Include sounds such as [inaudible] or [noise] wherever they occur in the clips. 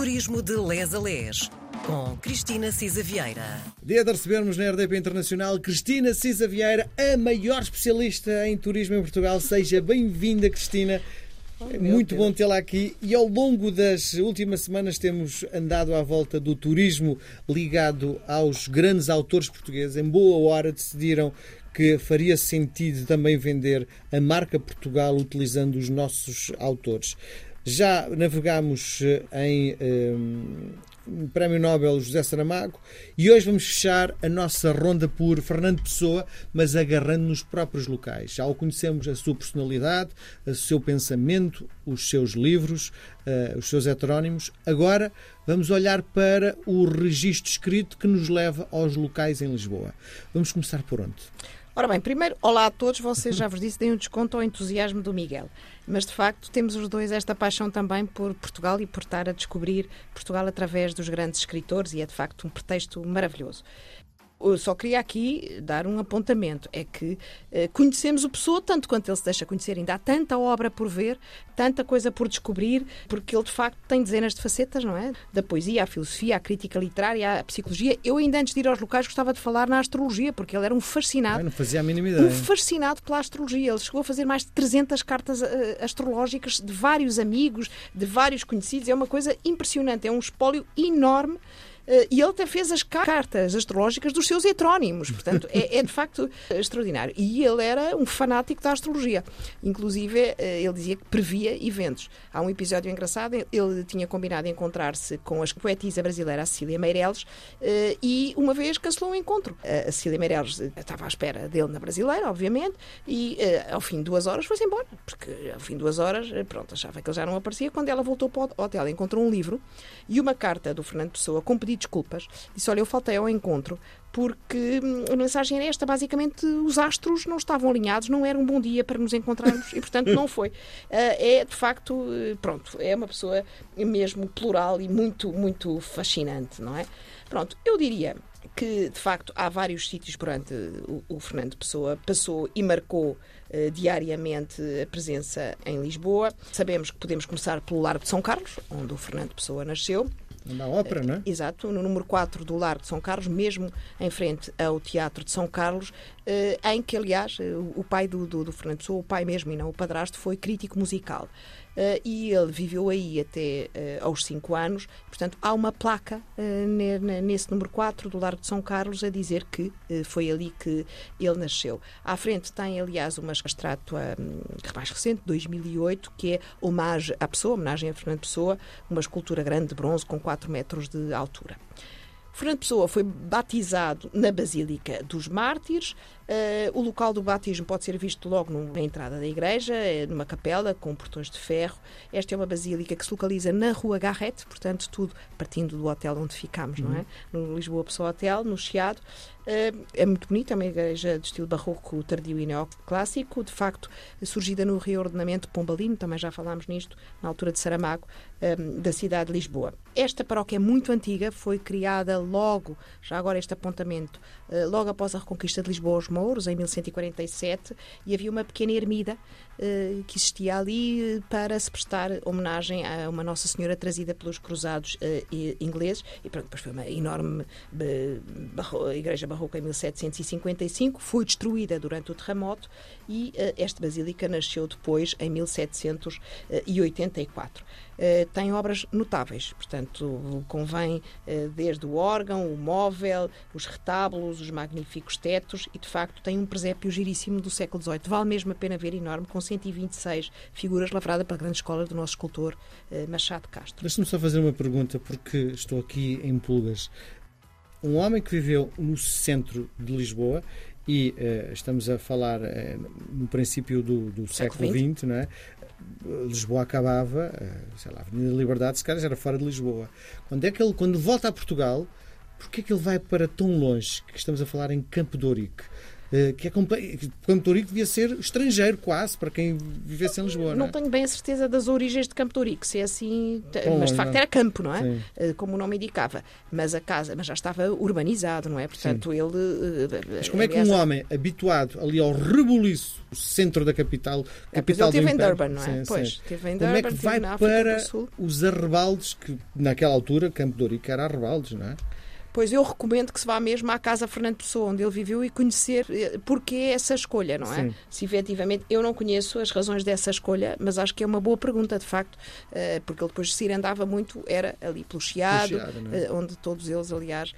Turismo de Les a Les, com Cristina Cisa Vieira. Dia de recebermos na RDP Internacional Cristina Cisa Vieira, a maior especialista em turismo em Portugal. Seja bem-vinda, Cristina. É muito bom tê-la aqui e ao longo das últimas semanas temos andado à volta do turismo ligado aos grandes autores portugueses. Em boa hora decidiram que faria sentido também vender a marca Portugal utilizando os nossos autores. Já navegámos eh, em um, Prémio Nobel José Saramago e hoje vamos fechar a nossa ronda por Fernando Pessoa, mas agarrando nos próprios locais. Já o conhecemos a sua personalidade, o seu pensamento, os seus livros, uh, os seus heterónimos. Agora vamos olhar para o registro escrito que nos leva aos locais em Lisboa. Vamos começar por onde? Ora bem, primeiro, olá a todos. Vocês já vos disse, deem um desconto ao entusiasmo do Miguel. Mas, de facto, temos os dois esta paixão também por Portugal e por estar a descobrir Portugal através dos grandes escritores e é, de facto, um pretexto maravilhoso. Eu só queria aqui dar um apontamento. É que eh, conhecemos o Pessoa tanto quanto ele se deixa conhecer. Ainda há tanta obra por ver, tanta coisa por descobrir, porque ele de facto tem dezenas de facetas, não é? Da poesia, à filosofia, à crítica literária, à psicologia. Eu ainda antes de ir aos locais gostava de falar na astrologia, porque ele era um fascinado. não fazia a mínima ideia. Um fascinado pela astrologia. Ele chegou a fazer mais de 300 cartas uh, astrológicas de vários amigos, de vários conhecidos. É uma coisa impressionante. É um espólio enorme e ele até fez as cartas astrológicas dos seus heterónimos. Portanto, é, é, de facto extraordinário. E ele era um fanático da astrologia. Inclusive, eh, ele dizia que previa eventos. Há um episódio engraçado, ele tinha combinado encontrar-se com a poetisa brasileira Cecília Meireles eh, e uma vez cancelou o um encontro. A Cecília Meireles estava à espera dele na brasileira, obviamente, e ao fim de duas horas foi-se embora. Porque ao fim de duas horas, pronto, achava que ele já não aparecia. Quando ela voltou para o hotel, encontrou um livro e uma carta do Fernando Pessoa com pedido desculpas. Disse: Olha, eu faltei ao encontro porque hum, a mensagem era esta: basicamente, os astros não estavam alinhados, não era um bom dia para nos encontrarmos e, portanto, não foi. [laughs] Ah, é de facto, eh, pronto, é uma pessoa mesmo plural e muito, muito fascinante, não é? Pronto, eu diria que de facto há vários sítios por onde o, o Fernando Pessoa passou e marcou uh, diariamente a presença em Lisboa. Sabemos que podemos começar pelo Largo de São Carlos, onde o Fernando Pessoa nasceu. Na ópera, não é? Exato, no número 4 do Largo de São Carlos, mesmo em frente ao Teatro de São Carlos, eh, em que, aliás, eh, o pai do, do, do Fernando Pessoa, o pai mesmo e não o padrasto, foi crítico musical. Uh, e ele viveu aí até uh, aos 5 anos. Portanto, há uma placa uh, nesse número 4 do Largo de São Carlos a dizer que foi ali que ele nasceu. À frente tem, aliás, uma estátua um, mais recente, 2008, que é homenagem à pessoa, homenagem a Fernando Pessoa, uma escultura grande de bronze com 4 metros de altura. Fernando Pessoa foi batizado na Basílica dos Mártires. Uh, o local do batismo pode ser visto logo na entrada da igreja, eh, numa capela com portões de ferro. Esta é uma basílica que se localiza na Rua Garrete, portanto, tudo partindo do hotel onde ficamos, uhum. não é? Uhum. No Lisboa Pessoa Hotel, no Chiado. Uh, é muito bonita, é uma igreja de estilo barroco tardio e neoclássico, de facto, surgida no reordenamento pombalino, também já falámos nisto, na altura de Saramago, um, da cidade de Lisboa. Esta paróquia é muito antiga, foi criada logo, já agora este apontamento, uh, logo após a reconquista de Lisboa aos Mouros, em 1147, e havia uma pequena ermida uh, que existia ali uh, para se prestar homenagem a uma Nossa Senhora trazida pelos cruzados ingleses, e pronto, depois foi uma enorme barro igreja barroca em 1755, foi destruída durante o terremoto e esta basílica nasceu depois, em 1784. Eh, tem obras notáveis, portanto, convém eh, desde o órgão, o móvel, os retábulos, os magníficos tetos e, de facto, tem um presépio giríssimo do século XVIII. Vale mesmo a pena ver, enorme, com 126 figuras lavrada pela grande escola do nosso escultor eh, Machado Castro. Deixa-me só fazer uma pergunta, porque estou aqui em pulgas. Um homem que viveu no centro de Lisboa e uh, estamos a falar uh, no princípio do, do século XX, não é? Lisboa acabava, eh, sei lá, a Avenida da Liberdade, se calhar era fora de Lisboa. Quando é que ele, quando volta a Portugal, porquê é que ele vai para tão longe, que estamos a falar em Campo de Ourique? Uh, que é. Campo Ourique devia ser estrangeiro quase para quem vivesse em Lisboa. Não, não é? tenho bem a certeza das origens de Campo Ourique, se é assim, Bom, mas de facto era campo, não é? Uh, como o nome indicava. Mas a casa, mas já estava urbanizado, não é? Portanto, Sim. ele. mas como é que um homem habituado ali ao rebuliço, centro da capital, é, capital ele do em Durban, não é? Sim, pois, teve em Durban, como é que vai para os arrebaldes, que naquela altura Campo de Ourique era arrebaldes, não é? Pois eu recomendo que se vá mesmo à casa Fernando Pessoa, onde ele viveu, e conhecer eh, porque essa escolha, não é? Sim. Se efetivamente eu não conheço as razões dessa escolha, mas acho que é uma boa pergunta, de facto, eh, porque ele depois de se andava muito, era ali pelo Chiado, é? Eh, onde todos eles, aliás,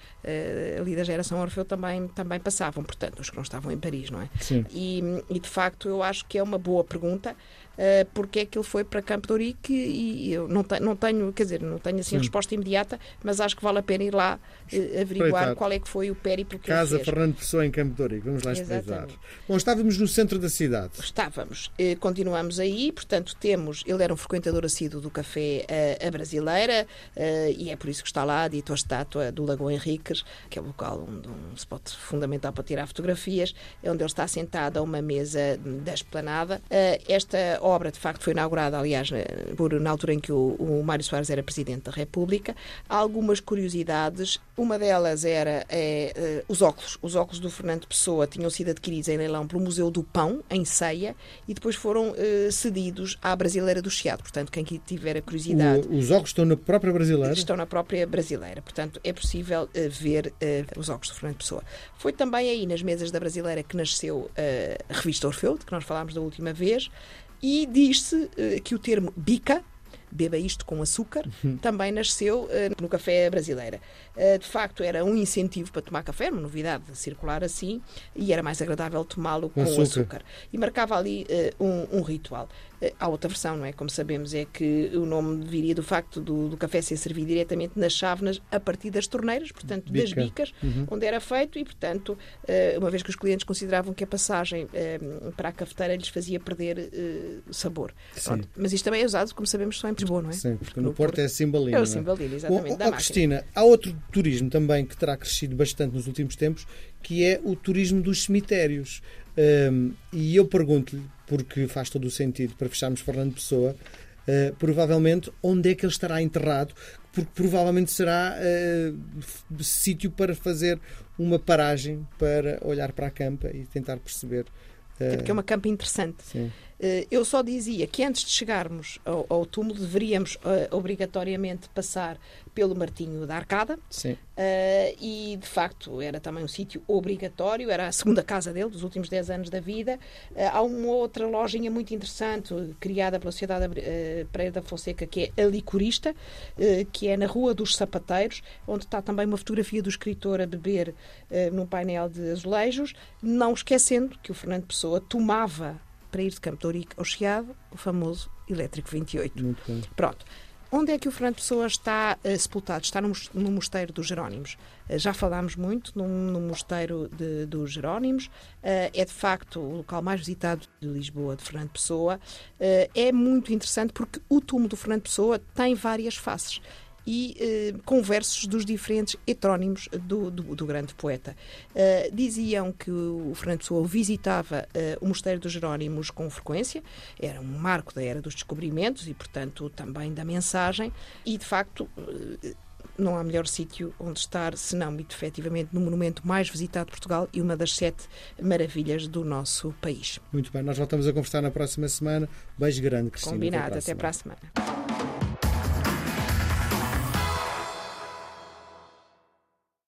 ali da geração Orfeu também, também passavam, portanto, os que não estavam em Paris, não é? Sim. E, e de facto eu acho que é uma boa pergunta uh, porque é que ele foi para Campo de Ourique e eu não, te, não tenho, quer dizer, não tenho assim a resposta imediata, mas acho que vale a pena ir lá uh, averiguar qual é que foi o périplo que Casa ele fez. Fernando Pessoa em Campo de Ourique, vamos lá espreitar. Bom, estávamos no centro da cidade. Estávamos, uh, continuamos aí, portanto temos, ele era um frequentador assíduo do café a Brasileira e é por isso que está lá, dito a estátua do Lagoa Henriques, que é o local onde um spot fundamental para tirar fotografias, é onde ele está sentado a uma mesa da esplanada. esta obra, de facto, foi inaugurada, aliás, por, na altura em que o, o Mário Soares era Presidente da República. Há algumas curiosidades. Uma delas era é, os óculos. Os óculos do Fernando Pessoa tinham sido adquiridos em leilão pelo Museu do Pão, em Ceia, e depois foram é, cedidos à Brasileira do Chiado. Portanto, quem tiver a curiosidade... O, os óculos estão na própria Brasileira? Estão na própria Brasileira. Portanto, é possível é, ver os óculos do Fernando Pessoa. Foi também aí, nas mesas da Brasileira, que nasceu a revista Orfeu, de que nós falámos da última vez, e diz-se uh, que o termo bica, beba isto com açúcar, uhum. também nasceu uh, no café brasileira. Uh, de facto, era um incentivo para tomar café, uma novidade de circular assim, e era mais agradável tomá-lo com, açúcar. açúcar. E marcava ali uh, um, um, ritual. Há outra versão, não é? Como sabemos, é que o nome viria do facto do, do café ser servido diretamente nas chávenas a partir das torneiras, portanto, Bica. das bicas, uhum. onde era feito, e, portanto, uma vez que os clientes consideravam que a passagem para a cafeteira lhes fazia perder sabor. Mas isto também é usado, como sabemos, só em Lisboa, não é? Sim, porque no, no Porto, Porto é Cimbalino. É o Cimbalino, exatamente. Oh, oh, Cristina, há outro turismo também que terá crescido bastante nos últimos tempos, que é o turismo dos cemitérios. Um, e eu pergunto-lhe, porque faz todo o sentido para fecharmos Fernando Pessoa, uh, provavelmente onde é que ele estará enterrado, porque provavelmente será uh, sítio para fazer uma paragem para olhar para a campa e tentar perceber. Uh, porque é uma campa interessante. Sim. Eh, eu só dizia que antes de chegarmos ao, ao túmulo deveríamos uh, obrigatoriamente passar pelo Martinho da Arcada. Sim. Uh, e de facto era também um sítio obrigatório, era a segunda casa dele dos últimos 10 anos da vida. Uh, há uma outra lojinha muito interessante criada pela Sociedade uh, Pereira da Fonseca que é a Licurista, que é na Rua dos Sapateiros, onde está também uma fotografia do escritor a beber num painel de azulejos, não esquecendo que o Fernando Pessoa tomava para ir de Campo de Ourique ao Chiado, o famoso Elétrico 28. Muito bem. Pronto. Onde é que o Fernando Pessoa está uh, sepultado? Está no, no Mosteiro dos Jerónimos. Uh, já falámos muito no, no Mosteiro de, dos Jerónimos. Uh, é de facto o local mais visitado de Lisboa, de Fernando Pessoa. é muito interessante porque o túmulo do Fernando Pessoa tem várias faces e eh, com versos dos diferentes heterónimos do, do, do grande poeta. Uh, diziam que o Fernando Pessoa visitava uh, o Mosteiro dos Jerónimos com frequência, era um marco da era dos descobrimentos e, portanto, também da mensagem, e de facto. Uh, não há melhor sítio onde estar, senão, efetivamente, no monumento mais visitado de Portugal e uma das sete maravilhas do nosso país. Muito bem, nós voltamos a conversar na próxima semana. Beijo grande, Cristina. Combinado, até para a semana. Até para a semana.